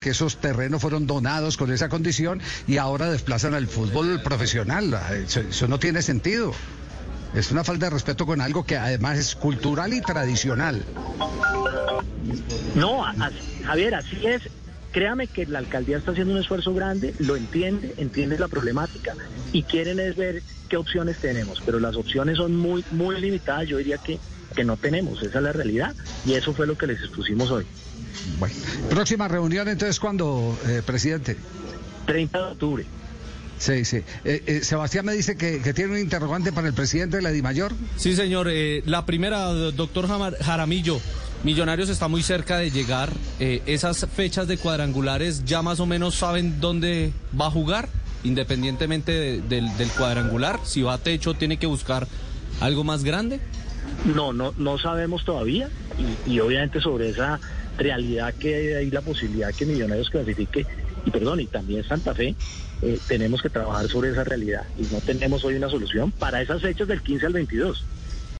que esos terrenos fueron donados con esa condición y ahora desplazan al fútbol profesional. Eso, no tiene sentido. Es una falta de respeto con algo que además es cultural y tradicional. No, Javier, así es. Créame que la alcaldía está haciendo un esfuerzo grande, lo entiende, entiende la problemática y quieren es ver qué opciones tenemos, pero las opciones son muy, muy limitadas. Yo diría que, que no tenemos, esa es la realidad y eso fue lo que les expusimos hoy. Bueno, próxima reunión entonces cuando, eh, presidente. 30 de octubre. Sí, sí. Eh, eh, Sebastián me dice que, que tiene un interrogante para el presidente de la DIMAYOR. Sí, señor. eh, la primera, do- doctor Jamar- Jaramillo. Millonarios está muy cerca de llegar. Eh, esas fechas de cuadrangulares ya más o menos saben dónde va a jugar, independientemente de- del, del cuadrangular. Si va a techo, tiene que buscar algo más grande. No, no, no sabemos todavía y, obviamente sobre esa realidad que hay la posibilidad que Millonarios clasifique y perdón y también Santa Fe eh, tenemos que trabajar sobre esa realidad y no tenemos hoy una solución para esas fechas del 15 al 22.